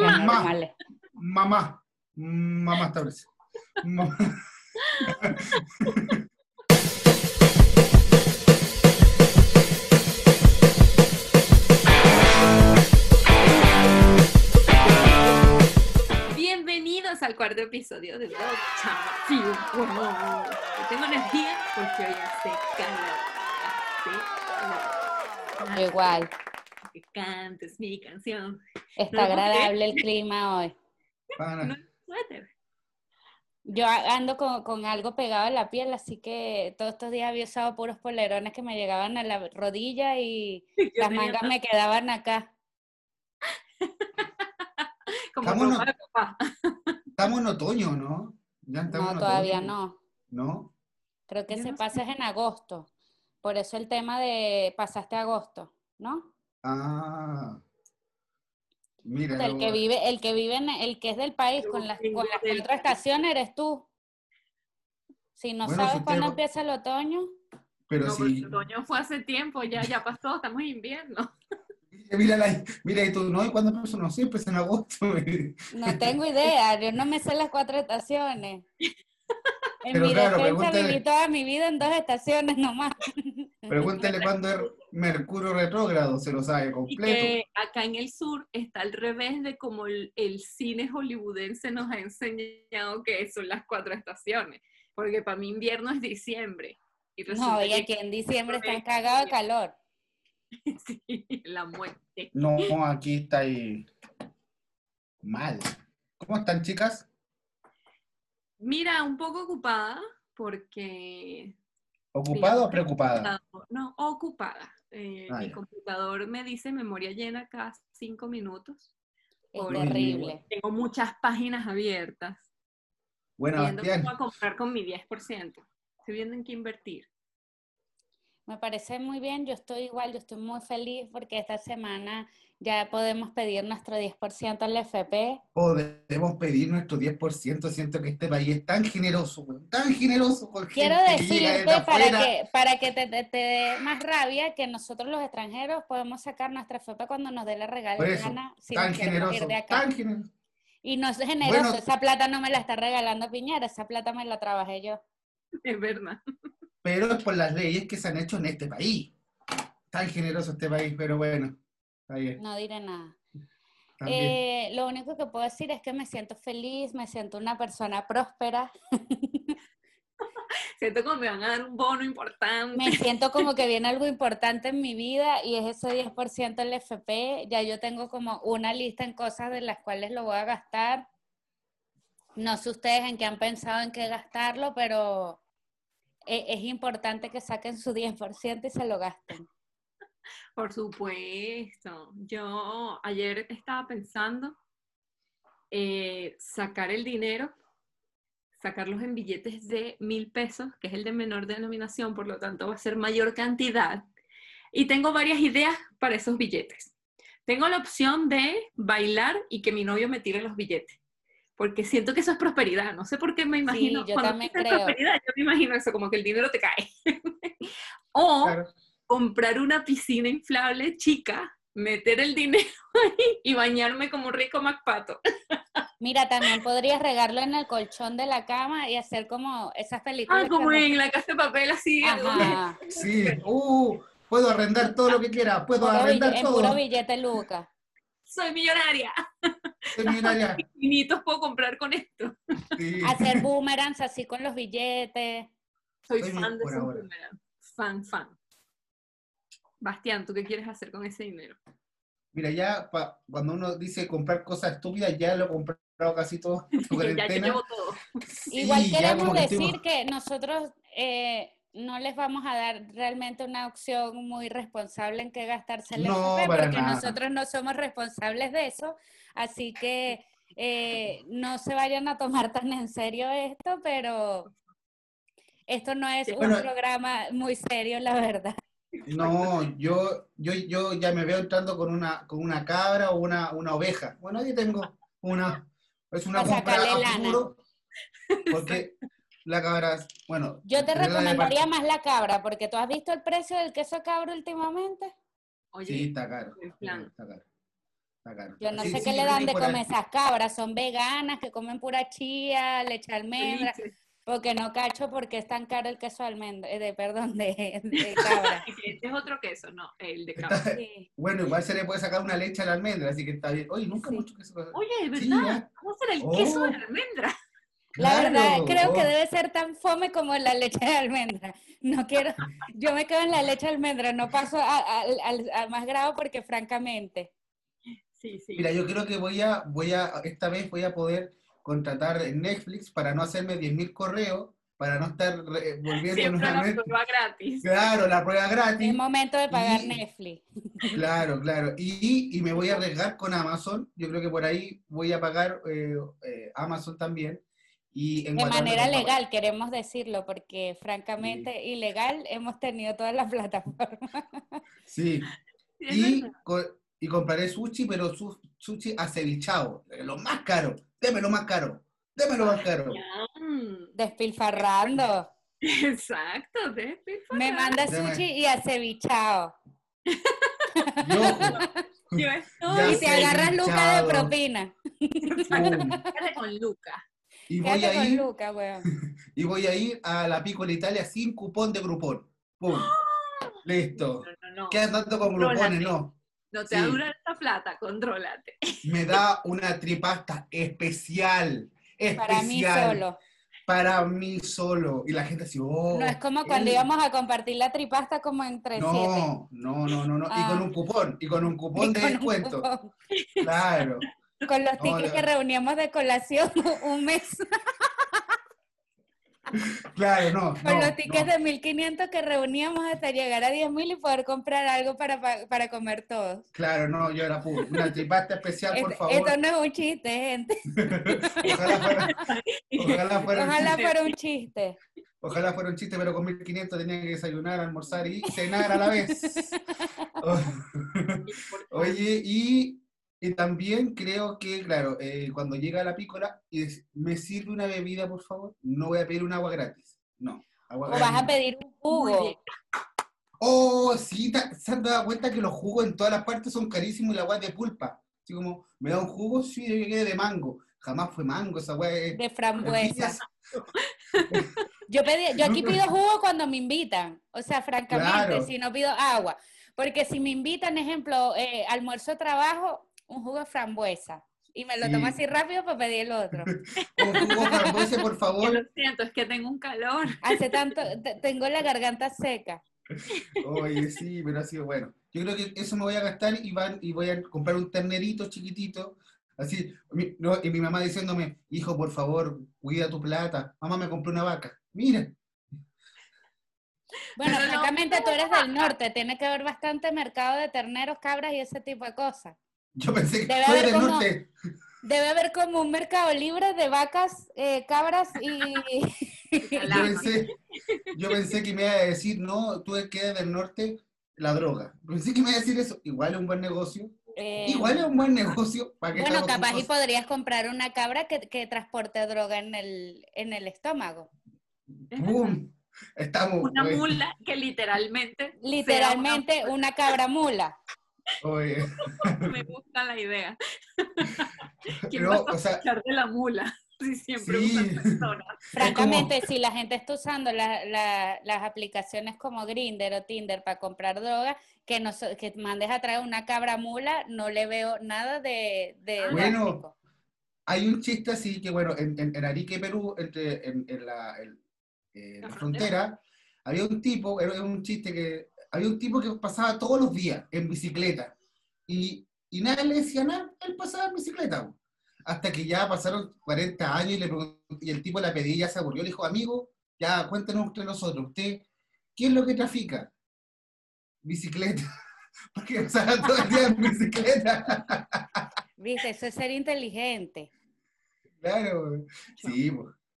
Mamá, mamá, mamá establece. Ma- Bienvenidos al cuarto episodio de Dos y tengo energía porque hoy hace calor. Hace calor. Igual. Que cantes mi canción. Está No agradable el clima hoy. No suéter. Yo ando con, con algo pegado a la piel, así que todos estos días había usado puros polerones que me llegaban a la rodilla y Yo las mangas me quedaban acá. como Vámonos. papá. Estamos en otoño, ¿no? Ya estamos No, en todavía otoño. no. ¿No? Creo que Yo se no pasa es en agosto. Por eso el tema de pasaste agosto, ¿no? Ah. Mira. El que vive, el que vive en, el que es del país con las, con las cuatro estaciones eres tú. Si no Bueno, sabes si cuándo empieza el otoño, Pero no, sí. el otoño fue hace tiempo, ya, ya pasó, estamos en invierno. Mira, la, mira, y tú, ¿no? ¿Y cuándo empezó? No, siempre es en agosto. No tengo idea, yo no me sé las cuatro estaciones. En Pero mi claro, defensa viví toda mi vida en dos estaciones nomás. Pregúntale cuándo es Mercurio retrógrado, se lo sabe Y completo. que acá en el sur está al revés de como el, el cine hollywoodense nos ha enseñado que son las cuatro estaciones. Porque para mí invierno es diciembre. Y No, y aquí en diciembre están cagados de calor. sí, la muerte. No, aquí está ahí mal. ¿Cómo están, chicas? Mira, un poco ocupada porque... ¿Ocupada o mi preocupada? No, ocupada. Eh, Ah, mi computador me dice memoria llena cada cinco minutos. Es terrible. Tengo muchas páginas abiertas. Bueno, viendo Bastián, cómo a comprar con mi 10%. Estoy viendo en qué invertir. Me parece muy bien, yo estoy igual, yo estoy muy feliz porque esta semana ya podemos pedir nuestro 10% al FP. podemos pedir nuestro 10%. Siento que este país es tan generoso, tan generoso. con Quiero gente que llega decirte desde para que, para que te, te- te dé más rabia que nosotros los extranjeros podemos sacar nuestra FP cuando nos dé la regala Por eso, gana si tan nos queremos ir generoso, de acá. tan generoso. Y no es generoso, Bueno. esa plata no me la está regalando Piñera, esa plata me la trabajé yo. Es verdad. Pero es por las leyes que se han hecho en este país. Tan generoso este país, pero bueno, está bien. No diré nada. Eh, lo único que puedo decir es que me siento feliz, me siento una persona próspera, Siento como me van a dar un bono importante. me siento como que viene algo importante en mi vida y es ese 10% del FP. Ya yo tengo como una lista en cosas de las cuales lo voy a gastar. No sé ustedes en qué han pensado en qué gastarlo, pero es importante que saquen su 10% y se lo gasten. Por supuesto. Yo ayer estaba pensando eh, sacar el dinero, sacarlos en billetes de mil pesos, que es el de menor denominación, por lo tanto va a ser mayor cantidad. Y tengo varias ideas para esos billetes. Tengo la opción de bailar y que mi novio me tire los billetes. Porque siento que eso es prosperidad. No sé por qué me imagino. yo cuando también creo. prosperidad, yo me imagino eso, como que el dinero te cae. o Claro. comprar una piscina inflable chica, meter el dinero ahí y bañarme como un rico MacPato. Mira, también podrías regarlo en el colchón de la cama y hacer como esas películas. Ah, como en la casa de papel así. Ajá. Sí, uh, puedo arrendar todo lo que quiera, puedo Puro arrendar bille- en todo. puro billete Luca. Soy millonaria. Soy millonaria. Infinitos puedo comprar con esto. Sí. Hacer boomerangs así con los billetes. Soy fan de esos ahora. boomerang. Fan, fan. Bastián, ¿tú qué quieres hacer con ese dinero? Mira, ya pa- cuando uno dice comprar cosas estúpidas, ya lo he comprado casi todo. en ya yo cuarentena. llevo todo. Sí, Igual queremos decir que nosotros eh, no les vamos a dar realmente una opción muy responsable en qué gastarse el No, FP, porque nada. nosotros no somos responsables de eso, así que eh, no se vayan a tomar tan en serio esto, pero esto no es un programa muy serio, la verdad. No, yo, yo, yo ya me veo entrando con una, con una cabra o una, una oveja. Bueno, ahí tengo una, Es una O compra sacarle a lana. futuro. Porque la cabra, bueno. Yo te de recomendaría más la cabra, porque tú has visto el precio del queso cabra últimamente. Oye, Sí, está caro. en plan. Está caro. Está caro. Yo no Sí, sé sí, qué le dan de comer esas cabras, son veganas, que comen pura chía, leche de almendra, porque no cacho porque es tan caro el queso de almendra, eh, de, perdón, de, de cabra. Este es otro queso, no, el de cabra. Está- Sí. Bueno, igual se le puede sacar una leche a la almendra, así que está bien. Oye, nunca Sí. mucho queso. Oye, de Sí, verdad, vamos a hacer el Oh. queso de almendra. La verdad, creo que debe ser tan fome como la leche de almendra. No quiero, yo me quedo en la leche de almendra, no paso al- más grado porque francamente. Sí, sí. Mira, yo creo que voy a, voy a, esta vez voy a poder contratar Netflix para no hacerme 10.000 correos, para no estar re- volviendo Siempre la nuevamente. prueba gratis. Claro, la prueba gratis. Es momento de pagar Y- Netflix. Claro, claro. Y, y me voy a arriesgar con Amazon. Yo creo que por ahí voy a pagar eh, eh, Amazon también. Y en De manera legal, queremos decirlo, porque francamente ilegal hemos tenido todas las plataformas. Sí. Y, y compraré sushi, pero su- sushi acevichado. Lo más caro. Démelo más caro. Démelo más caro. Despilfarrando. Exacto, de Me manda sushi y acevichado. Yo Ya estoy Y te agarras Luca de propina. con Luca. Y voy Quédate a con ir, Luca, weón. y voy a ir a la Piccola Italia sin cupón de Groupon. Pum. Listo. No, no, no. ¿Qué tanto con Contrólate. grupones? No. No te Sí. va a durar esta plata, contrólate. Me da una tripasta especial. Para mí especial, solo. Para mí solo. Y la gente así, oh. No es como cuando él- íbamos a compartir la tripasta como entre siete. No, no, no, no, no. Y Ah. con un cupón, y con un cupón Y de descuento. cupón. Claro. Con los tickets que reuníamos de colación un mes. Claro, no. Con no, los tickets no. de 1500 que reuníamos hasta llegar a 10.000 y poder comprar algo para, pa- para comer todos. Claro, no, yo era puro. Una tripasta especial, por Esto- favor. Esto no es un chiste, gente. Ojalá fuera, ojalá fuera un Ojalá chiste. fuera un chiste. Ojalá fuera un chiste, pero con 1500 tenía que desayunar, almorzar y cenar a la vez. Oye, y, y también creo que, claro, eh, cuando llega la pícola y des- me sirve una bebida, por favor, no voy a pedir un agua gratis. No, agua O gratis. vas a pedir un jugo. Oh, sí, ta- se han dado cuenta que los jugos en todas las partes son carísimos y la agua es de pulpa. Así como, ¿me da un jugo? Sí, yo llegué de mango. Jamás fue mango, esa agua es... De frambuesa. es- Yo, pedí, yo aquí pido jugo cuando me invitan. O sea, francamente, Claro. si no pido agua. Porque si me invitan, ejemplo, eh, almuerzo de trabajo, un jugo de frambuesa. Y me lo Sí. tomo así rápido para pedir el otro. Un jugo frambuesa, por favor. lo siento, es que tengo un calor. Hace tanto, te- tengo la garganta seca. Oye, sí, pero ha sido bueno. Yo creo que eso me voy a gastar y, van, y voy a comprar un ternerito chiquitito. Así, mi- no, y mi mamá diciéndome, hijo, por favor, cuida tu plata. Mamá, me compré una vaca. Mira, Bueno, no, francamente no, tú eres del norte, tiene que haber bastante mercado de terneros, cabras y ese tipo de cosas. Yo pensé que Debe haber del como- norte. Debe haber como un mercado libre de vacas, eh, cabras y... Yo pensé, yo pensé que me iba a decir, no, tú que del norte, la droga. Pensé que me iba a decir eso. Igual es un buen negocio. eh, Igual es un buen negocio. ¿para Bueno, capaz y podrías comprar una cabra que, que transporte droga en el, en el estómago. ¡Pum! Estamos. Una oye, mula que literalmente. Literalmente una cabra mula. Oye, me gusta la idea. ¿Quién Pero, va a o sea, sospechar de la mula? Si siempre Sí. usan personas. Francamente, si la gente está usando la- la- las aplicaciones como Grinder o Tinder para comprar droga, que, no, so- que mandes a traer una cabra mula, no le veo nada de, de Bueno, drástico. hay un chiste así que, bueno, en, en, en Arique, Perú, entre, en, en la, en, eh, La la frontera. frontera, había un tipo, era un chiste que, había un tipo que pasaba todos los días en bicicleta y, y nadie le decía nada, él pasaba en bicicleta. Hasta que ya pasaron 40 años y, le y el tipo la pedí y ya se aburrió, le dijo, amigo, ya cuéntenos entre nosotros, ¿usted qué es lo que trafica? Bicicleta. Porque pasaba todo el día en bicicleta. Viste, eso es ser inteligente. Claro, sí,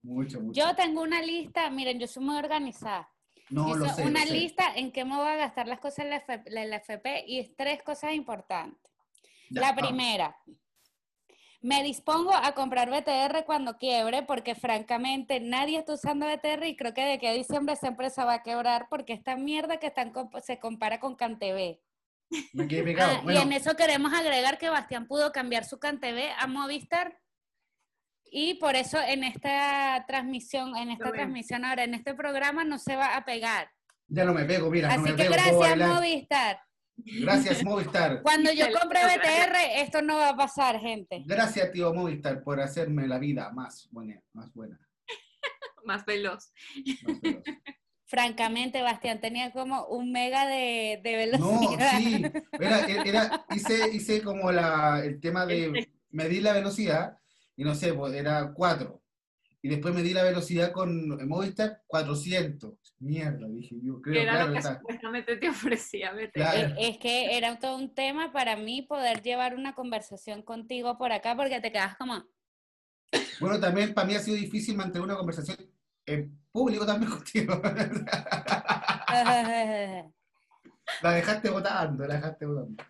mucho, mucho. Yo tengo una lista, miren, yo soy muy organizada. No Hice lo sé. lo una sé. lista en qué me voy a gastar las cosas en la, FP, en la FP y es tres cosas importantes. Ya, la vamos. primera, Me dispongo a comprar BTR cuando quiebre, porque francamente nadie está usando BTR y creo que de que a diciembre esa empresa va a quebrar porque esta mierda que están se compara con CanTV. Me quedé pegado. Ah, Bueno, Y en eso queremos agregar que Bastián pudo cambiar su CanTV a Movistar. Y por eso en esta transmisión, en esta transmisión ahora, en este programa no se va a pegar. ya no me pego, mira, no Así me que pego. gracias. Movistar. Gracias, Movistar. Cuando yo compre. BTR, esto no va a pasar, gente. Gracias, tío Movistar, por hacerme la vida más buena. Más buena Más veloz. más veloz. Francamente, Bastián tenía como un mega de, de No, velocidad. sí. Era, era- hice, hice como la, el tema de medir la velocidad y no sé, pues era 4. Y después medí la velocidad con Movistar 400. Mierda, dije yo. Creo, Que era claro, lo que esa- supuestamente te ofrecía BTR. Claro. Eh, Es que era todo un tema para mí poder llevar una conversación contigo por acá porque te quedas como, Bueno, también para mí ha sido difícil mantener una conversación en público también contigo. la dejaste votando, la dejaste votando.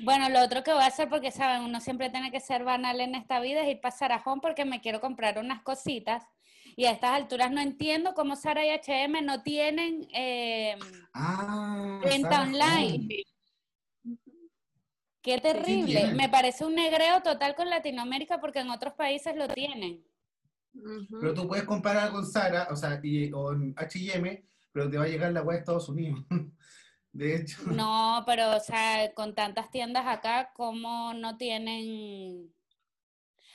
Bueno, lo otro que voy a hacer, porque saben, uno siempre tiene que ser banal en esta vida, es ir para Sarajón porque me quiero comprar unas cositas. Y a estas alturas no entiendo cómo Sara y H&M no tienen eh, Ah, Venta Sarah online. Home. Qué terrible. Me parece un negreo total con Latinoamérica porque en otros países lo tienen. Pero tú puedes comprar algo en Sara, o sea, y, en H&M, pero te va a llegar la web de Estados Unidos. De hecho. No, pero o sea, con tantas tiendas acá, ¿cómo no tienen?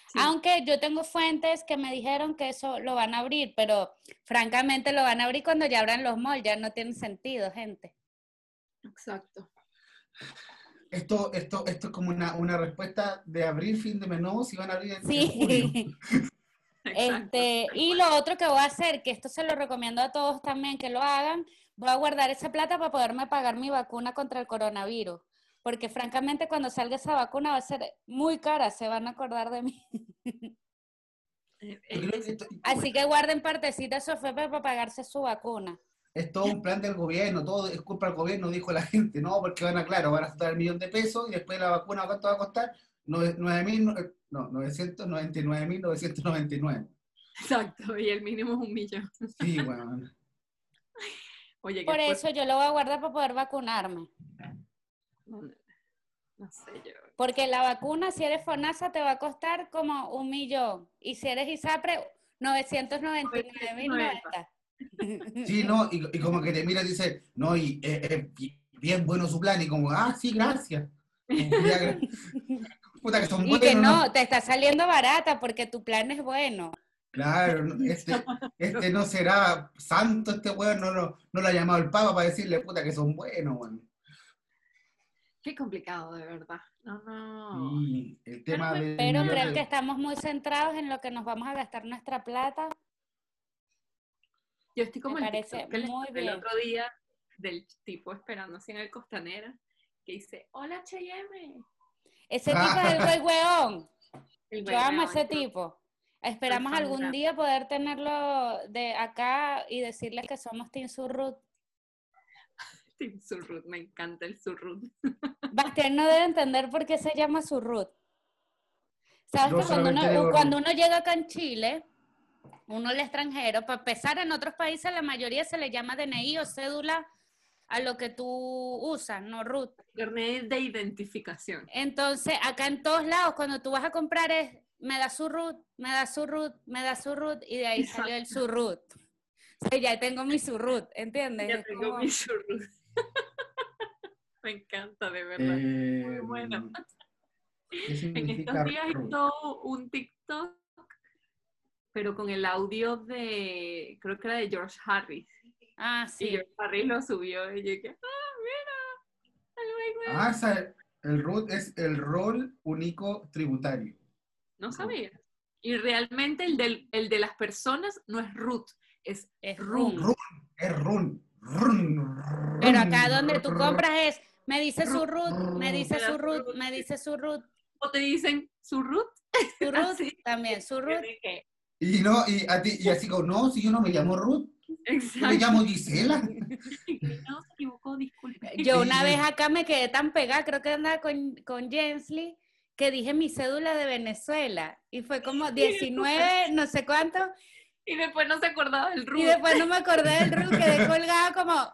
Sí. Aunque yo tengo fuentes que me dijeron que eso lo van a abrir, pero francamente lo van a abrir cuando ya abran los malls, ya no tiene sentido, gente. Exacto. Esto, esto, esto es como una, una respuesta de abrir fin de menú si van a abrir en. Sí. Este, y lo otro que voy a hacer, que esto se lo recomiendo a todos también que lo hagan, voy a guardar esa plata para poderme pagar mi vacuna contra el coronavirus. Porque francamente cuando salga esa vacuna va a ser muy cara, se van a acordar de mí. Eh, eh, Así que guarden partecita su FP para pagarse su vacuna. es todo un plan del gobierno, todo es culpa del gobierno, dijo la gente, no, porque van a, claro, van a gastar el millón de pesos y después la vacuna, ¿cuánto va a costar? Nue- nueve mil, no, no, 999.999. Exacto, y el mínimo es un millón. Sí, bueno. Oye, Por eso yo lo voy a guardar para poder vacunarme. No, sé yo. Porque la vacuna, si eres FONASA, te va a costar como un millón. Y si eres ISAPRE, 999.090. Sí, no, y, y como que te mira y dice, no, y eh, eh, bi- bien bueno su plan, y como, ah, sí, gracias. Puta que son Y que no, te está saliendo barata porque tu plan es bueno. Claro, no, este, este no será santo, este weón no, lo- no lo ha llamado el Papa para decirle, puta, que son buenos, weón. Qué complicado, de verdad. No, no. Y el tema de... Pero de- creo que estamos muy centrados en lo que nos vamos a gastar nuestra plata. Yo estoy como Me el parece TikTok que muy el bien. otro día tipo tipo esperando así en el Costanera que dice, hola H&M. Ese tipo es el güey weón. El Yo amo a ese tipo. Esperamos algún día poder tenerlo de acá y decirles que somos Team Surrut. Team Surrut, me encanta el Surrut. Bastián no debe entender por qué se llama Surrut. ¿Sabes que cuando uno, digo cuando uno llega acá en Chile, uno el extranjero, para empezar en otros países la mayoría se le llama DNI o cédula a lo que tú usas, no RUT. Carnet de identificación. Entonces, acá en todos lados, cuando tú vas a comprar es, me da su RUT, me da su RUT, me da su RUT, y de ahí salió el surrut. O sea, ya tengo mi surrut, ¿entiendes? Ya tengo como- mi Surrut. me encanta, de verdad. Eh, Muy bueno. ¿Qué En estos días root? hizo un TikTok, pero con el audio de, creo que era de George Harris. Ah, Y sí. George Harris lo subió y yo que, ah, mira, el güey, güey". Ah, o sea, el root es el rol único tributario. No sabía. Y realmente el, del, el de las personas no es root, es Es room. room. Es run. run, Pero run, acá donde tú run. compras es, me dice su root, me dice su root, me dice su root, O te dicen su root. su root, Así. también su root. Y no, y, a ti, y así como, no, si yo no me llamo Ruth, yo me Exacto. llamo Gisela. No, se equivocó, disculpe. Yo una vez acá me quedé tan pegada, creo que andaba con, con Jensly, que dije mi cédula de Venezuela y fue como 19, no sé cuánto. Y después no se acordaba del RUT. Y después no me acordé del RUT, quedé colgada como,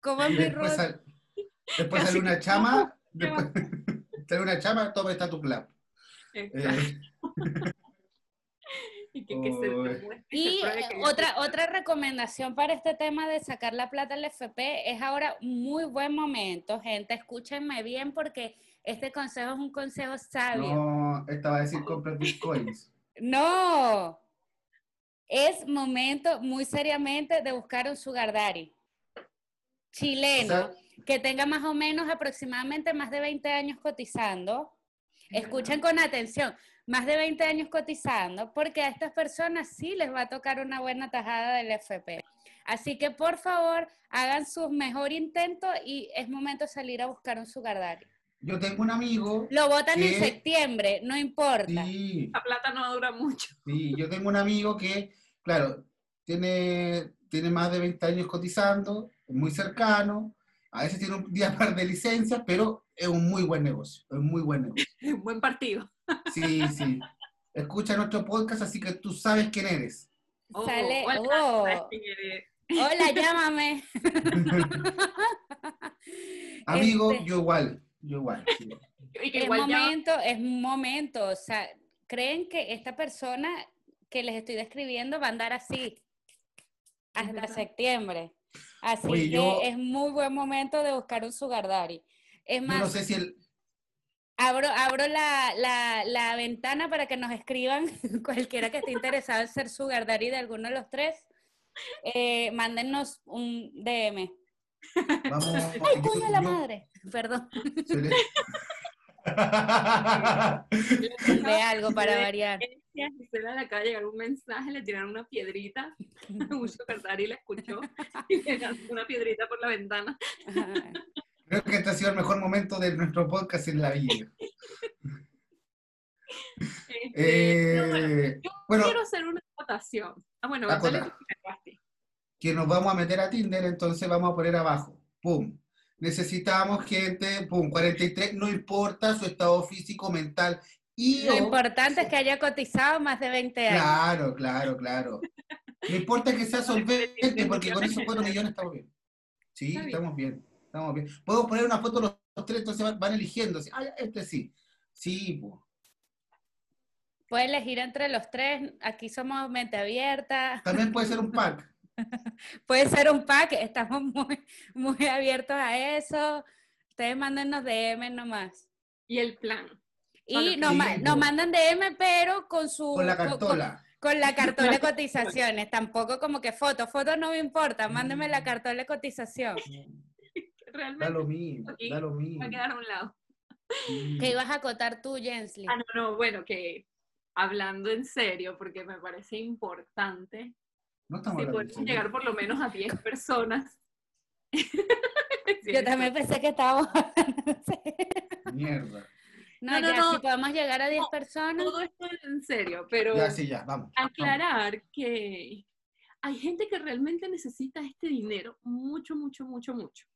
como en mi RUT. sal- después sale una chama, después sale una chama, toma está tu clap. Exacto. Eh, que, que se Uy. demuestre y eh, que otra, otra recomendación para este tema de sacar la plata al FP es ahora un muy buen momento, gente, escúchenme bien porque este consejo es un consejo sabio. no, esta va a decir compra bitcoins. No, es momento muy seriamente de buscar un sugar daddy chileno O sea- que tenga más o menos aproximadamente más de 20 años cotizando. Escuchen con atención, más de 20 años cotizando, porque a estas personas sí les va a tocar una buena tajada del FP. Así que por favor, hagan su mejor intento y es momento de salir a buscar un sugar daddy. Yo tengo un amigo, Lo votan en septiembre, no importa. sí, La plata no dura mucho. sí, yo tengo un amigo que, claro, tiene, tiene más de 20 años cotizando, es muy cercano, a veces tiene un día par de licencias, pero es un muy buen negocio, es un muy buen negocio. Un buen partido. Sí, sí. Escucha nuestro podcast, así que tú sabes quién eres. Oh, Sale- hola, oh. Hola, llámame. Amigo, Este- yo igual, yo igual. sí. Es igual ya momento, es momento. O sea, creen que esta persona que les estoy describiendo va a andar así hasta septiembre. Así Oye, que yo- es muy buen momento de buscar un sugar daddy. Es Yo más, no sé si el, abro, abro la, la- la ventana para que nos escriban cualquiera que esté interesado en ser sugar daddy de alguno de los tres. Eh, mándennos un DM. vamos, ¡Ay, coño de la madre! Perdón, le- de algo para variar. Gisela le acaba de llegar un mensaje, le tiraron una piedrita, un sugar daddy la escuchó y le lanzó una piedrita por la ventana. Creo que este ha sido el mejor momento de nuestro podcast en la vida. Este, bueno, Eh, yo bueno, quiero hacer una votación. Ah, bueno, dale que nos vamos a meter a Tinder, entonces vamos a poner abajo. ¡Pum! Necesitamos gente, ¡pum! 43, no importa su estado físico, mental. Y Lo o- importante es que haya cotizado más de 20 años. Claro, claro, claro. No importa que sea solvente, porque con esos 4 millones estamos bien. Sí, estamos bien, estamos bien. Podemos poner una foto los, los tres, entonces van, van eligiendo. así, Ah, este sí. Sí, pues. Puede elegir entre los tres. Aquí somos mente abierta. También puede ser un pack. Puede ser un pack. Estamos muy, muy abiertos a eso. Ustedes mándennos DM nomás. Y el plan. Y nos, ma- sí, nos mandan DM, pero con su. Con la con- cartola. Con, la cartola de cotizaciones. Tampoco como que foto. Foto no me importa. Mándenme la cartola de cotización. Da Realmente lo mismo, Aquí da lo mismo. va a quedar a un lado. Sí. ¿Qué ibas a acotar tú, Jensly? Ah, no, no, bueno, que hablando en serio, porque me parece importante, No estamos si podemos llegar por lo menos a 10 personas. Yo también pensé que estábamos. Mierda. No, No, no, ya, no. si podemos llegar a 10 No, personas. Todo esto es en serio, pero Ya, sí, ya, vamos. vamos. aclarar que hay gente que realmente necesita este dinero mucho, mucho, mucho, mucho.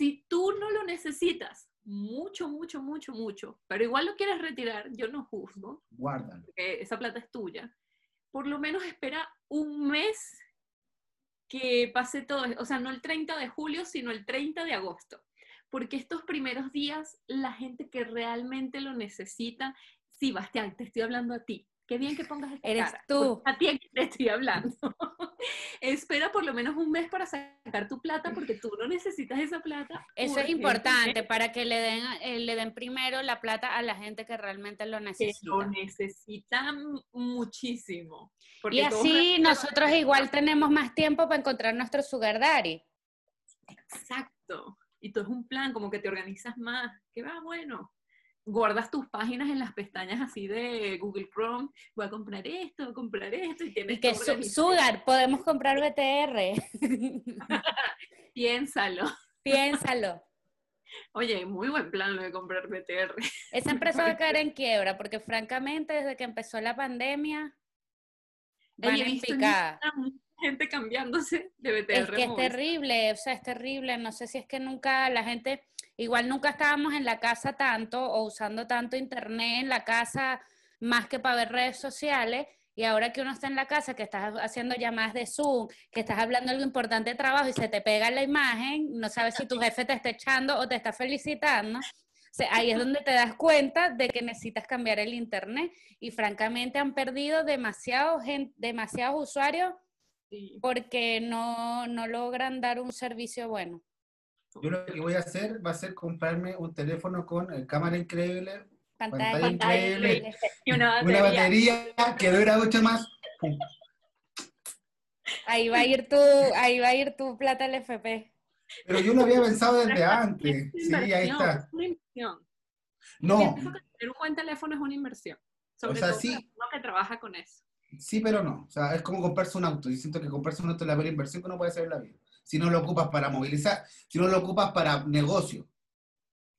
Si tú no lo necesitas mucho, mucho, mucho, mucho, pero igual lo quieres retirar, yo no juzgo, Guárdalo. porque esa plata es tuya, por lo menos espera un mes que pase todo, o sea, no el 30 de julio, sino el 30 de agosto, porque estos primeros días, la gente que realmente lo necesita, sí, Bastián, te estoy hablando a ti. Qué bien que pongas esta Eres cara, tú. A ti que te estoy hablando. Espera por lo menos un mes para sacar tu plata, porque tú no necesitas esa plata. Eso es importante para que le den, eh, le den primero la plata a la gente que realmente lo Que necesita. lo necesitan muchísimo. Y así nosotros igual tenemos más tiempo para encontrar nuestro sugar daddy. Exacto. Y todo es un plan, como que te organizas más. Que va, bueno. Guardas tus páginas en las pestañas así de Google Chrome. Voy a comprar esto, voy a comprar esto. Y tienes Y que su- sugar, podemos comprar BTR. Piénsalo. Piénsalo. Oye, muy buen plan lo de comprar BTR. Esa empresa va a caer en quiebra porque francamente desde que empezó la pandemia van he visto en picada. Gente cambiándose de BTR. Es que es terrible, o sea, es terrible. No sé si es que nunca la gente, igual nunca estábamos en la casa tanto o usando tanto internet en la casa más que para ver redes sociales. Y ahora que uno está en la casa, que estás haciendo llamadas de Zoom, que estás hablando algo importante de trabajo y se te pega la imagen, no sabes si tu jefe te está echando o te está felicitando. ahí es donde te das cuenta de que necesitas cambiar el internet. Y francamente han perdido demasiados, demasiados usuarios porque no, no logran dar un servicio bueno. Yo lo que voy a hacer va a ser comprarme un teléfono con eh, cámara increíble, pantalla, increíble, y una batería. que dura mucho más. Ahí va a ir tu, ahí va a ir tu plata al FP. Pero yo lo había pensado desde antes. Sí, ahí está. Una inversión. No. Tener un buen teléfono es una inversión. Sobre o sea, todo sí. uno que trabaja con eso. Sí, pero no. O sea, es como comprarse un auto. Y siento que comprarse un auto es la peor inversión que uno puede hacer en la vida. Si no lo ocupas para movilizar, si no lo ocupas para negocio.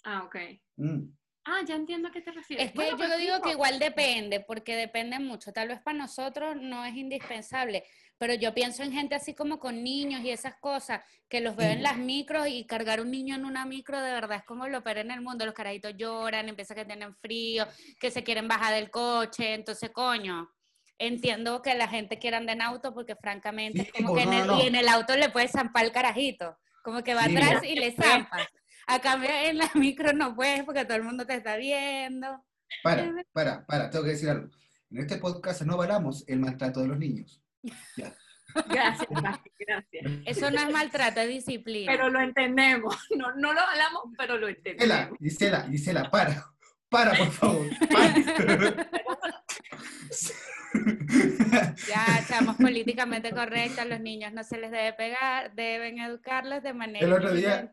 Ah, ok. Mm. Ah, ya entiendo a qué te refieres. Es que yo pues digo que igual depende, porque depende mucho. Tal vez para nosotros no es indispensable, pero yo pienso en gente así como con niños y esas cosas, que los veo en las micros y cargar un niño en una micro de verdad es como lo peor en el mundo. Los carajitos lloran, empiezan que tienen frío, que se quieren bajar del coche, entonces coño entiendo que la gente quiera andar en auto porque francamente es como pues, que en el, y en el auto le puedes zampar el carajito, como que va atrás y le zampas. A cambio en la micro no puedes porque todo el mundo te está viendo. Para, para, para, tengo que decir algo. En este podcast no avalamos el maltrato de los niños. Ya. Gracias, gracias. Eso no es maltrato, es disciplina. Pero lo entendemos. No, no lo hablamos, pero lo entendemos. Gisela, Gisela, Gisela, para. Para, por favor. Ya, estamos políticamente correctos, los niños no se les debe pegar, deben educarlos de manera El otro día,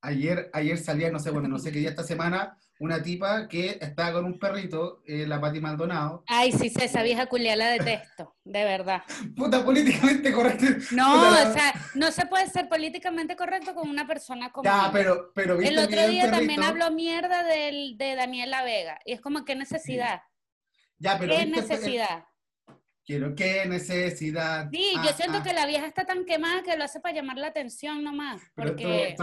ayer, ayer salía, no sé, bueno, no sé qué día esta semana, una tipa que estaba con un perrito, eh, la Pati Maldonado. Ay, sí, esa vieja culia la detesto, de verdad. Puta, políticamente correcto. No, o sea, no se puede ser políticamente correcto con una persona como. Ya, pero, pero El otro día también habló mierda del, de Daniela Vega, y es como, ¿qué necesidad? Ya, pero ¿Qué necesidad? Quiero qué necesidad. Sí, yo ah, siento ah. que la vieja está tan quemada que lo hace para llamar la atención nomás. Porque...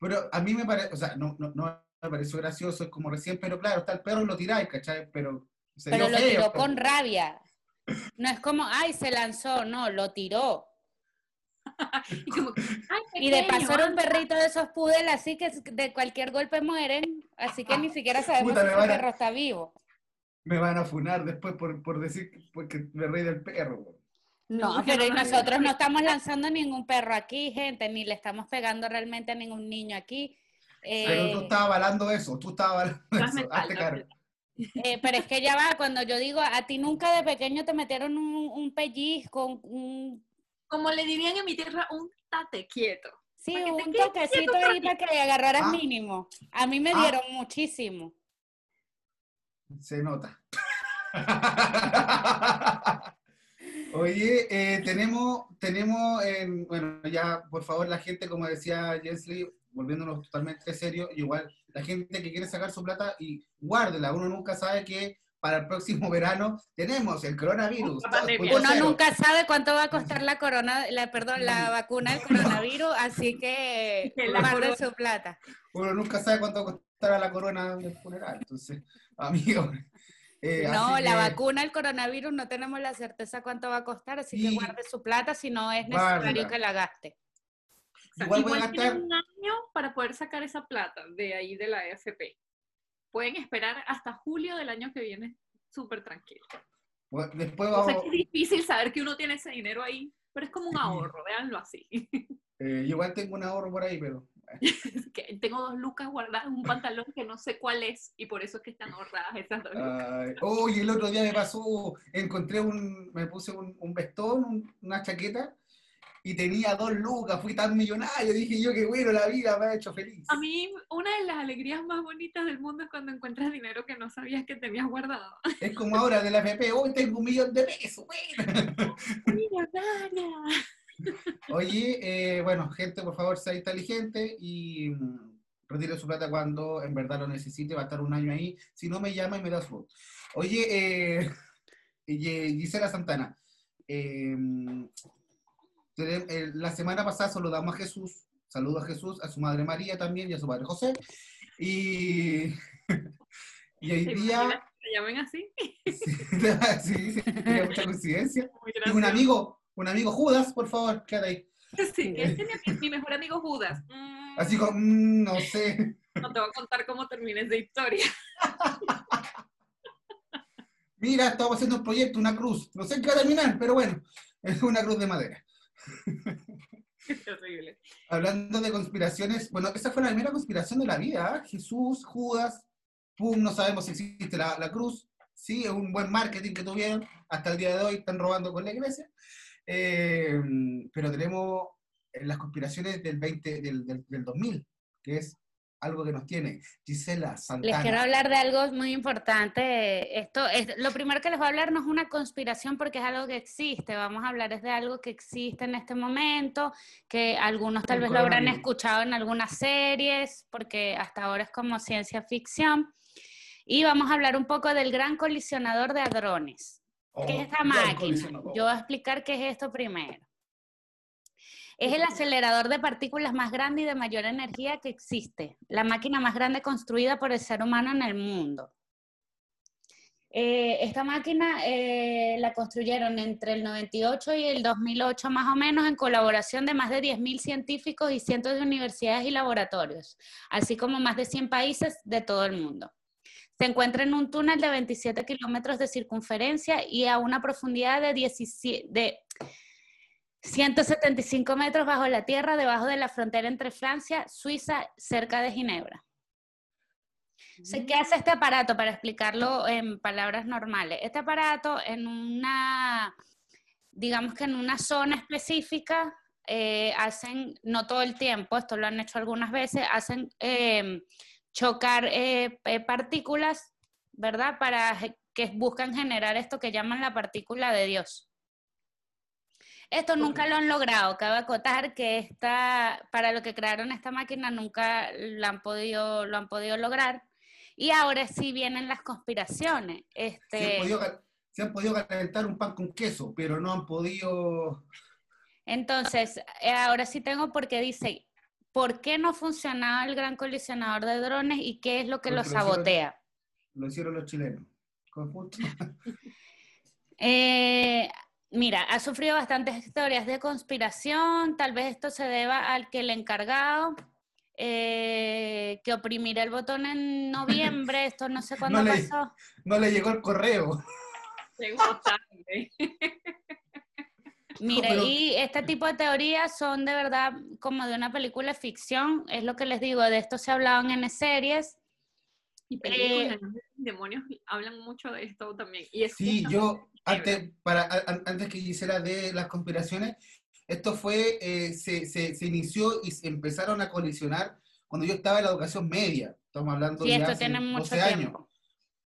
Pero, a mí me parece, o sea, no, no, no me pareció gracioso, es como recién, pero claro, está el perro y lo tiráis, ¿cachai? Pero, pero lo tiró con rabia. No es como, ay, se lanzó, no, lo tiró. y, de pasar un perrito de esos pudel así que de cualquier golpe mueren, así que ni siquiera sabemos si el perro está vivo me van a funar después por, por decir porque me reí del perro. No, pero nosotros no estamos lanzando ningún perro aquí, gente, ni le estamos pegando realmente a ningún niño aquí. Pero tú eh, estabas avalando eso, tú estabas avalando eso, hazte eh, pero es que ya va, cuando yo digo, a ti nunca de pequeño te metieron un, un pellizco, un... Como le dirían en mi tierra, un tate quieto. Sí, un toquecito ahí para que le agarraras ah. mínimo. A mí me ah. dieron muchísimo. Se nota. Oye, eh, tenemos, tenemos, bueno, ya por favor la gente, como decía Jensly, volviéndonos totalmente serio, igual la gente que quiere sacar su plata y guárdela, uno nunca sabe que para el próximo verano tenemos el coronavirus. Uno nunca sabe cuánto va a costar la corona, la, perdón, la vacuna del coronavirus, así que guarde su plata. Uno nunca sabe cuánto va a costar la corona del funeral, entonces, amigo. Eh, no, la vacuna del coronavirus no tenemos la certeza cuánto va a costar, así que guarde su plata si no es necesario que la gaste. Igual, voy a gastar... un año para poder sacar esa plata de ahí de la AFP pueden esperar hasta julio del año que viene súper tranquilo. después es difícil saber que uno tiene ese dinero ahí, pero es como un ahorro, véanlo así. Eh, yo igual tengo un ahorro por ahí, pero... que tengo dos lucas guardadas un pantalón que no sé cuál es y por eso es que están ahorradas esas dos lucas. oh, y el otro día me pasó, encontré un, me puse un, un vestón, una chaqueta y tenía dos lucas, fui tan millonario, dije yo que bueno, la vida me ha hecho feliz. A mí una de las alegrías más bonitas del mundo es cuando encuentras dinero que no sabías que tenías guardado. Es como ahora de la FP, hoy tengo un millón de pesos, bueno. Oye, eh, bueno, gente, por favor, sea inteligente y mm, retire su plata cuando en verdad lo necesite, va a estar un año ahí. Si no me llama y me da su Oye, eh, Gisela Santana, eh, eh, la semana pasada saludamos a Jesús Saludo a Jesús, a su madre María también y a su padre José. Y, y hoy ¿Te día... se llamen así? Sí, sí, mucha coincidencia. Y un amigo, un amigo Judas, por favor, quédate ahí. Sí, este es mi, mi mejor amigo Judas. Mm, Así como, mm, no sé. No te voy a contar cómo termina esa historia. Mira, estamos haciendo un proyecto, una cruz. No sé en qué va a terminar, pero bueno, es una cruz de madera. Terrible. Hablando de conspiraciones, bueno, esa fue la primera conspiración de la vida. ¿ah? Jesús, Judas, pum, no sabemos si existe la, la cruz. Sí, es un buen marketing que tuvieron. Hasta el día de hoy están robando con la iglesia. Eh, pero tenemos eh, las conspiraciones del, 20, del, del, del 2000, que es algo que nos tiene Gisela Les Santana. quiero hablar de algo muy importante. Esto es lo primero que les voy a hablar no es una conspiración porque es algo que existe. Vamos a hablar es de algo que existe en este momento, que algunos tal El vez lo habrán escuchado en algunas series, porque hasta ahora es como ciencia ficción. Y vamos a hablar un poco del gran colisionador de hadrones. ¿Qué es Oh, esta máquina? Yo voy a explicar qué es esto primero. Es el acelerador de partículas más grande y de mayor energía que existe, la máquina más grande construida por el ser humano en el mundo. Eh, esta máquina eh, la construyeron entre el 98 y el 2008 más o menos en colaboración de más de 10.000 científicos y cientos de universidades y laboratorios, así como más de 100 países de todo el mundo. Se encuentra en un túnel de 27 kilómetros de circunferencia y a una profundidad de, 17 de 175 metros bajo la tierra, debajo de la frontera entre Francia, Suiza, cerca de Ginebra. Sé ¿Qué hace este aparato? Para explicarlo en palabras normales. Este aparato en una, digamos que en una zona específica, eh, hacen, no todo el tiempo, esto lo han hecho algunas veces, hacen eh, chocar eh, partículas, ¿verdad? Para que buscan generar esto que llaman la partícula de Dios. Esto nunca lo han logrado. Cabe acotar que esta, para lo que crearon esta máquina nunca lo han podido, lo han podido lograr. Y ahora sí vienen las conspiraciones. Se han, Este, podido, se han podido calentar un pan con queso, pero no han podido... entonces, eh, ahora sí tengo porque dice, ¿por qué no funcionaba el gran colisionador de drones y qué es lo que lo Porque lo hicieron- sabotea? Lo hicieron los chilenos. Conjunto. Eh, mira, ha sufrido bastantes historias de conspiración, tal vez esto se deba al que el encargado eh, que oprimirá el botón en noviembre, esto no sé cuándo le- pasó. No le llegó el correo. Llegó tarde. Mire, pero- y este tipo de teorías son de verdad como de una película de ficción, es lo que les digo, de esto se ha hablado en series. Y películas de demonios hablan mucho de esto también. Y es Sí, yo, antes, para, a- a- antes que hiciera de las conspiraciones, esto fue, eh, se, se, se inició y se empezaron a colisionar cuando yo estaba en la educación media. Estamos hablando Sí, de esto hace tiene mucho 12 años. tiempo.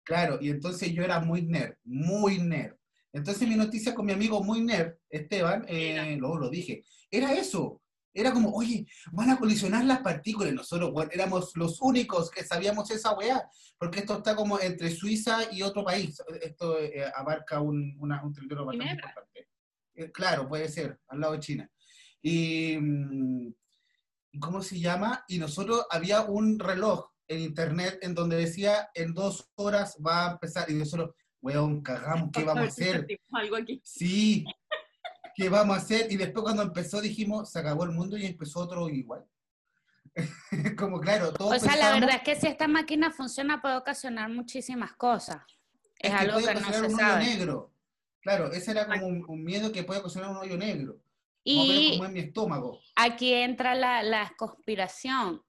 Claro, y entonces yo era muy nerd, muy nerd. Entonces mi noticia con mi amigo muy nerd, Esteban, eh, luego lo dije, era eso. Era como, oye, van a colisionar las partículas. Nosotros bueno, éramos los únicos que sabíamos esa weá, porque esto está como entre Suiza y otro país. Esto eh, abarca un, una- un territorio bastante Ginebra. importante. Eh, claro, puede ser, al lado de China. Y, mm, ¿cómo se llama? Y nosotros había un reloj en internet en donde decía en dos horas va a empezar. Y nosotros, weón, cagamos, ¿qué vamos a hacer? Algo aquí. Sí, ¿qué vamos a hacer? Y después cuando empezó dijimos, se acabó el mundo y empezó otro igual. Como claro, todos O sea, la pensábamos, verdad es que si esta máquina funciona puede ocasionar muchísimas cosas. Es, que algo puede que no se un sabe. hoyo negro. Claro, ese era como un, un miedo que puede ocasionar un hoyo negro. Y como en mi estómago. aquí entra la, la conspiración.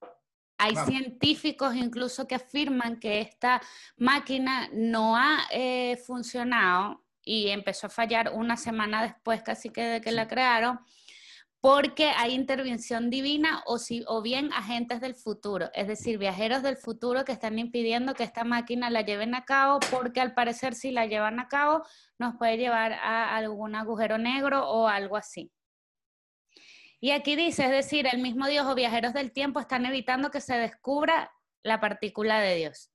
Hay Vamos. científicos incluso que afirman que esta máquina no ha eh, funcionado y empezó a fallar una semana después casi que de que la crearon, porque hay intervención divina o, si, o bien agentes del futuro, es decir, viajeros del futuro que están impidiendo que esta máquina la lleven a cabo, porque al parecer si la llevan a cabo nos puede llevar a algún agujero negro o algo así. Y aquí dice, es decir, el mismo Dios o viajeros del tiempo están evitando que se descubra la partícula de Dios,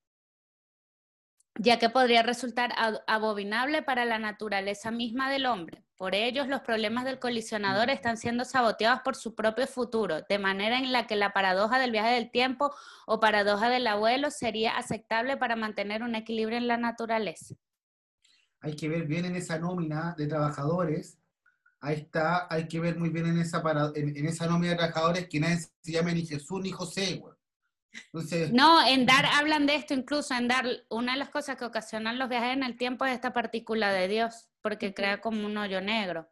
ya que podría resultar ab- abominable para la naturaleza misma del hombre. Por ellos, los problemas del colisionador están siendo saboteados por su propio futuro, de manera en la que la paradoja del viaje del tiempo o paradoja del abuelo sería aceptable para mantener un equilibrio en la naturaleza. Hay que ver bien en esa nómina de trabajadores. Ahí está, hay que ver muy bien en esa, para, en, en esa nómina de trabajadores que nadie se llame ni Jesús ni José, güey. Entonces, No, en DAR hablan de esto incluso, en DAR una de las cosas que ocasionan los viajes en el tiempo es esta partícula de Dios, porque crea como un hoyo negro.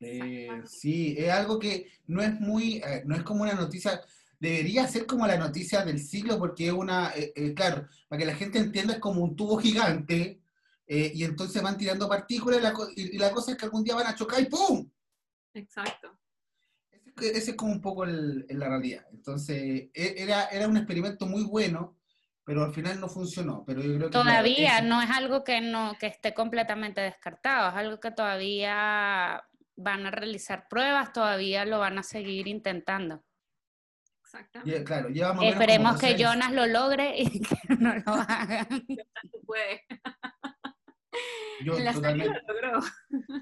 Eh, sí, es algo que no es muy, eh, no es como una noticia, debería ser como la noticia del siglo porque es una, eh, eh, claro, para que la gente entienda es como un tubo gigante eh, y entonces van tirando partículas y la, y la cosa es que algún día van a chocar y ¡pum! Ese, es- como un poco el- en la realidad. Entonces, e- era, era un experimento muy bueno, pero al final no funcionó. Pero yo creo que claro, Todavía ese- no es algo que no que esté completamente descartado, es algo que todavía van a realizar pruebas, todavía lo van a seguir intentando. Exacto. lle- claro, lleva más o menos como Esperemos 12 que años. Jonas lo logre y que no lo hagan. Tú puedes. Yo En la lo logró.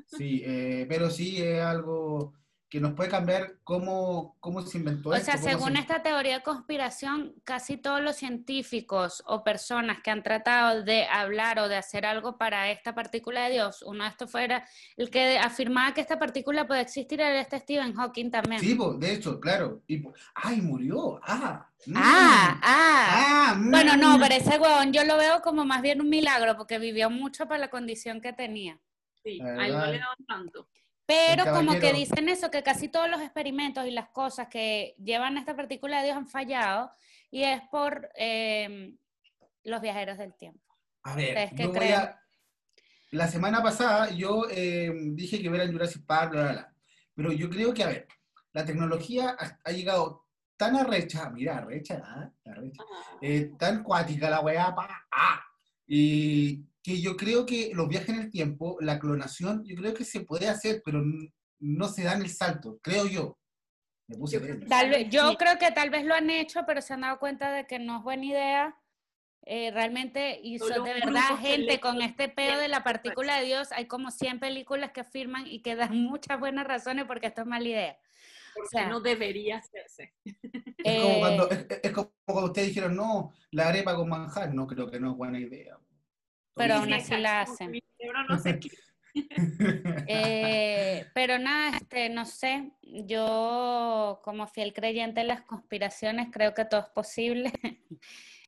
Sí, eh, pero sí es algo que nos puede cambiar cómo, cómo se inventó O esto. sea, cómo según se- esta teoría de conspiración, casi todos los científicos o personas que han tratado de hablar o de hacer algo para esta partícula de Dios, uno de estos fuera el que afirmaba que esta partícula puede existir, era este Stephen Hawking también. Sí, de hecho, claro. Y, ¡Ay, murió! ¡Ah! mm, Ah, ah. ¡Ah! mm. Bueno, no, pero ese huevón yo lo veo como más bien un milagro porque vivió mucho para la condición que tenía. Sí, La a él no verdad. le daban tanto. Pero como que dicen eso, que casi todos los experimentos y las cosas que llevan a esta partícula de Dios han fallado y es por eh, los viajeros del tiempo. A ver, ¿Ustedes qué yo voy a- La semana pasada yo eh, dije que vieran Jurassic Park, bla, bla, bla. Pero yo creo que, a ver, la tecnología ha, ha llegado tan arrecha, mira, arrecha, ah, arrecha, Ah, eh, tan cuática la weá, pa, ah, y que yo creo que los viajes en el tiempo, la clonación, yo creo que se puede hacer, pero no se dan el salto, creo yo. Me puse Yo Tal vez, yo Sí. creo que tal vez lo han hecho, pero se han dado cuenta de que no es buena idea. Eh, realmente, y son de verdad, gente, con este pedo de la partícula de Dios, hay como 100 películas que afirman y que dan muchas buenas razones porque esto es mala idea. porque sea, no debería hacerse. Es como, cuando, Eh, es, es como cuando ustedes dijeron, no, la arepa con manjar, no creo que no es buena idea. Pero aún así la hacen. Mi cerebro no sé qué. Eh, pero nada, este, no sé, yo como fiel creyente en las conspiraciones creo que todo es posible.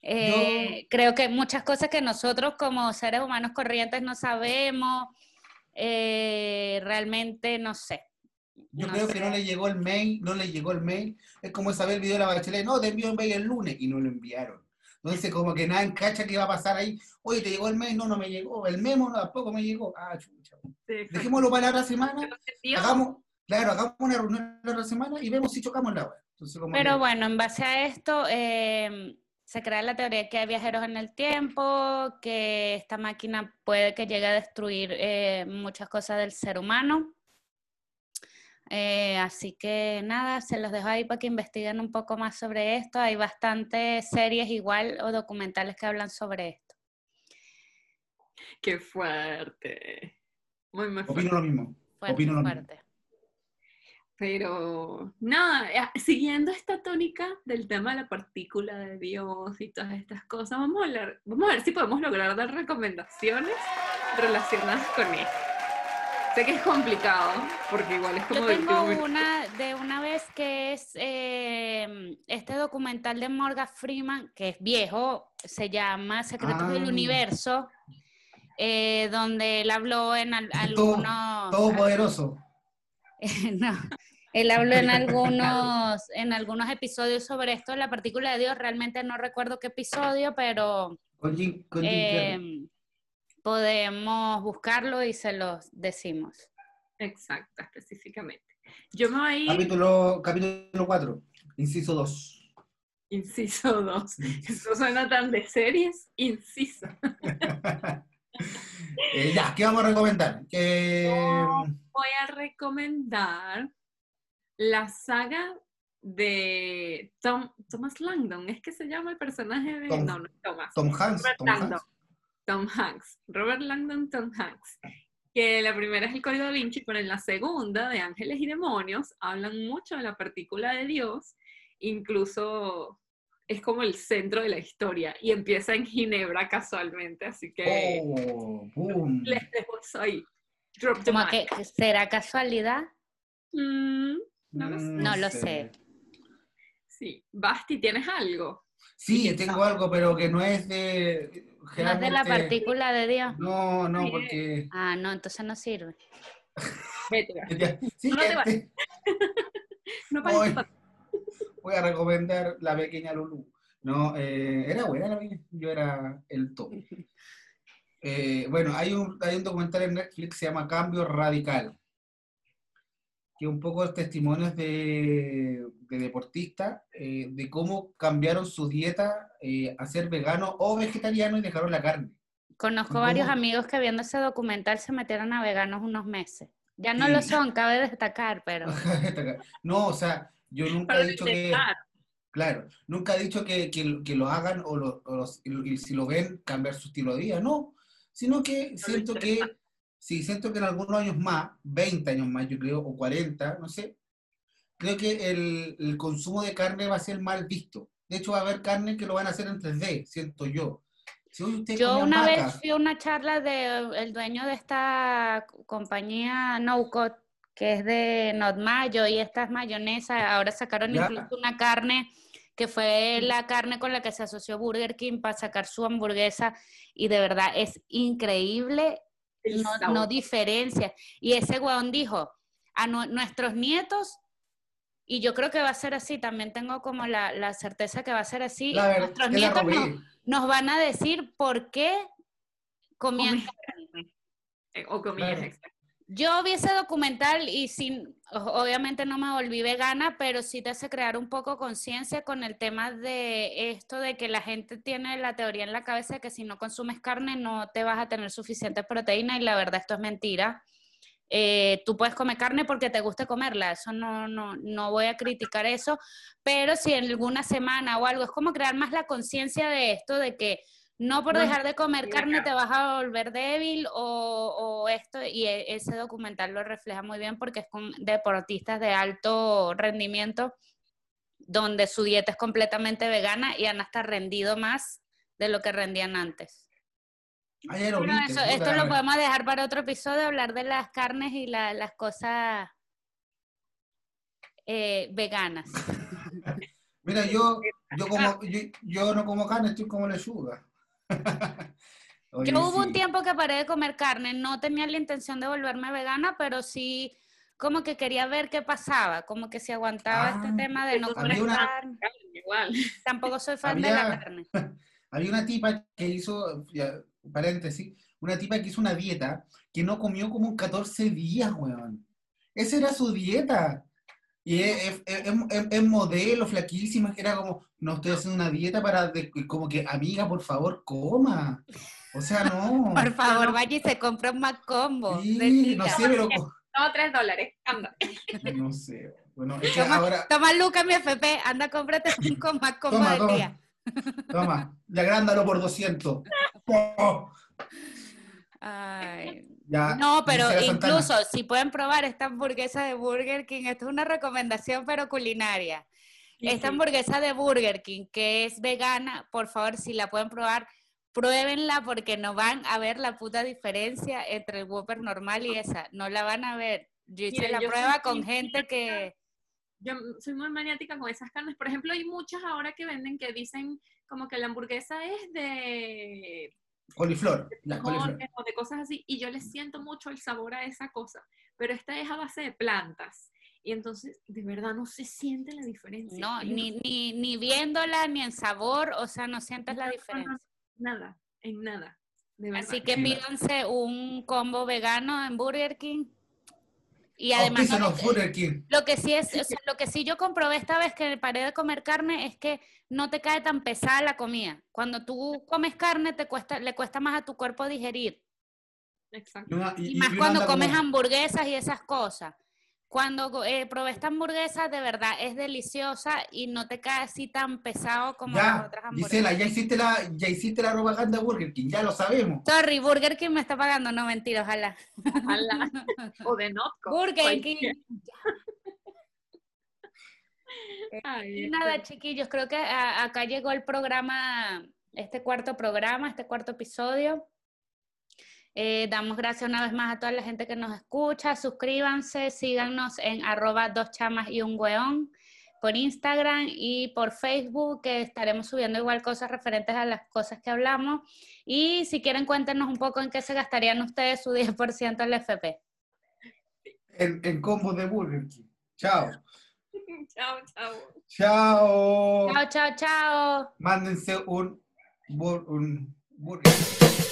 Eh, Creo que muchas cosas que nosotros como seres humanos corrientes no sabemos, eh, realmente no sé. Yo No creo sé. que no le llegó el mail, no le llegó el mail. Es como saber el video de la bachelet, no, te envío el mail el lunes y no lo enviaron. Entonces, como que nadie cacha qué va a pasar ahí. Oye, ¿te llegó el mail? No, no me llegó. El memo no, tampoco me llegó. Ah, chucha. Sí. Dejémoslo para la otra semana. Hagamos, claro, hagamos una reunión la otra semana y vemos si chocamos la web. Entonces, como Pero que- bueno, en base a esto, eh, se crea la teoría que hay viajeros en el tiempo, que esta máquina puede que llegue a destruir eh, muchas cosas del ser humano. Eh, así que nada, se los dejo ahí para que investiguen un poco más sobre esto. Hay bastantes series igual o documentales que hablan sobre esto. Qué fuerte. Muy, muy fuerte. opino lo mismo. Fuerte, Opino lo mismo. fuerte. Pero nada, eh, siguiendo esta tónica del tema de la partícula de Dios y todas estas cosas, vamos a, hablar, vamos a ver si podemos lograr dar recomendaciones relacionadas con esto. Sé que es complicado, porque igual es como Yo tengo una de una vez que es eh, este documental de Morgan Freeman, que es viejo, se llama Secretos del Ah. Universo, eh, donde él habló en al- Todo- algunos... Todopoderoso. no, él habló en algunos, en algunos episodios sobre esto, la partícula de Dios, realmente no recuerdo qué episodio, pero Con Jim, con Jim Carrey. eh, podemos buscarlo y se los decimos. Exacto, específicamente. Yo me voy a ir, Capítulo, capítulo 4, inciso 2. inciso 2. Eso suena tan de series, inciso. Eh, ya, ¿qué vamos a recomendar? Que, Voy a recomendar la saga de Tom, Thomas Langdon, es que se llama el personaje de... Tom- no, no es Thomas. Tom Hanks. Tom. Hanks. Tom Hanks. Robert Langdon, Tom Hanks. que la primera es el Código da Vinci, pero en la segunda, de Ángeles y Demonios, hablan mucho de la partícula de Dios, incluso es como el centro de la historia y empieza en Ginebra casualmente, así que Oh, boom. les dejo eso ahí. Drop the Como mic. que, ¿Será casualidad? Mm, no lo sé. Mm, No lo sé. Sí. Basti, ¿tienes algo? Sí, tengo algo, pero que no es de. ¿No es de la partícula de Dios? No, no, porque. Ah, no, entonces no sirve. Vete, sí, No te gente, No voy, voy a recomendar la pequeña Lulu. No, eh, era buena la pequeña, yo era el top. Eh, bueno, hay un, hay un documental en Netflix que se llama Cambio Radical, que un poco es testimonios de, de deportistas, eh, de cómo cambiaron su dieta eh, a ser vegano o vegetariano y dejaron la carne. Conozco ¿Cómo? varios amigos que viendo ese documental se metieron a veganos unos meses. Ya no Sí. lo son, cabe destacar, pero no, o sea, yo nunca he dicho que... Claro, nunca he dicho que, que- que lo hagan o, lo- o los- y si lo ven cambiar su estilo de vida, no, sino que siento que, sí, siento que en algunos años más, 20 años más yo creo, o 40, no sé, creo que el, el consumo de carne va a ser mal visto. De hecho va a haber carne que lo van a hacer en 3D, siento yo. Si yo una vaca, vez fui a una charla del dueño de esta compañía Noucot, que es de Not Mayo y estas mayonesas, ahora sacaron Ya. incluso una carne que fue la carne con la que se asoció Burger King para sacar su hamburguesa y de verdad es increíble El no, diferencia. Y ese weón dijo, a nu- nuestros nietos, y yo creo que va a ser así, también tengo como la, la certeza que va a ser así, la verdad, nuestros nietos nos van a decir por qué comían carne. O Claro. Yo vi ese documental y sin, obviamente no me volví vegana, pero sí te hace crear un poco conciencia con el tema de esto de que la gente tiene la teoría en la cabeza de que si no consumes carne no te vas a tener suficiente proteína y la verdad esto es mentira. Eh, tú puedes comer carne porque te guste comerla, eso no, no, no voy a criticar eso, pero si en alguna semana o algo, es como crear más la conciencia de esto, de que no por No, dejar de comer carne acá. te vas a volver débil o, o esto, y e- ese documental lo refleja muy bien porque es con deportistas de alto rendimiento, donde su dieta es completamente vegana y han hasta rendido más de lo que rendían antes. Ah, ya lo Pero eso, esto lo podemos dejar para otro episodio, hablar de las carnes y la- las cosas eh, veganas. Mira, yo, yo, como, yo, yo no como carne, estoy como lechuga. Oye, Yo hubo un sí. tiempo que paré de comer carne, no tenía la intención de volverme vegana, pero sí como que quería ver qué pasaba, como que si aguantaba Ah, este tema de no comer había una- carne. Igual. Tampoco soy fan de la Había- carne. Había una tipa que hizo, ya, paréntesis, una tipa que hizo una dieta que no comió como en 14 días, weón. Esa era su dieta. Y es, es- es- es- es modelo, flaquísima, que era como, no estoy haciendo una dieta para, de- como que, amiga, por favor, coma. O sea, no. Por favor, vaya y se compra un Mac Combo. Sí, no sé, pero, No, tres dólares. Anda. no sé. Bueno, es que Toma, ahora, toma Luca, mi FP, anda, cómprate un con Mac Combo Toma, del toma. día. toma, y agrándalo por 200. Oh, Ay, ya, No, pero incluso si pueden probar esta hamburguesa de Burger King, esto es una recomendación pero culinaria. Esta hamburguesa de Burger King que es vegana, por favor, si la pueden probar, pruébenla porque no van a ver la puta diferencia entre el Whopper normal y esa. No la van a ver. Yo hice la yo prueba con gente que... Yo soy muy maniática con esas carnes. Por ejemplo, hay muchas ahora que venden que dicen como que la hamburguesa es de Coliflor, las coliflor. limones o de cosas así, y yo le siento mucho el sabor a esa cosa, pero esta es a base de plantas, y entonces de verdad no se siente la diferencia. No, ni, ni, ni viéndola, ni en sabor, o sea, no sientes la No, no, no, diferencia. Nada, en nada. De verdad. Así que pídanse un combo vegano en Burger King. Y además, lo que sí es, o sea, lo que sí yo comprobé esta vez que paré de comer carne es que no te cae tan pesada la comida. Cuando tú comes carne te cuesta, le cuesta más a tu cuerpo digerir. Exacto. Y, una- y- Y y más cuando comes como- hamburguesas y esas cosas. Cuando eh, probé esta hamburguesa, de verdad es deliciosa y no te cae así tan pesado como las Ya, otras hamburguesas. Gisela, ya hiciste la, ya hiciste la propaganda de Burger King, ya lo sabemos. Sorry, Burger King me está pagando, no mentira, ojalá. Ojalá. O de Notco. Burger. King. Ay, Y este, nada, chiquillos, creo que a- acá llegó el programa, este cuarto programa, este cuarto episodio. Eh, damos gracias una vez más a toda la gente que nos escucha. Suscríbanse, síganos en arroba dos chamas y un weón por Instagram y por Facebook, que estaremos subiendo igual cosas referentes a las cosas que hablamos. Y si quieren, cuéntenos un poco en qué se gastarían ustedes su 10% del FP. En, en combo de Burger King. Chao. Chao, chao. Chao. Chao, chao, chao. Mándense un, un Burger King.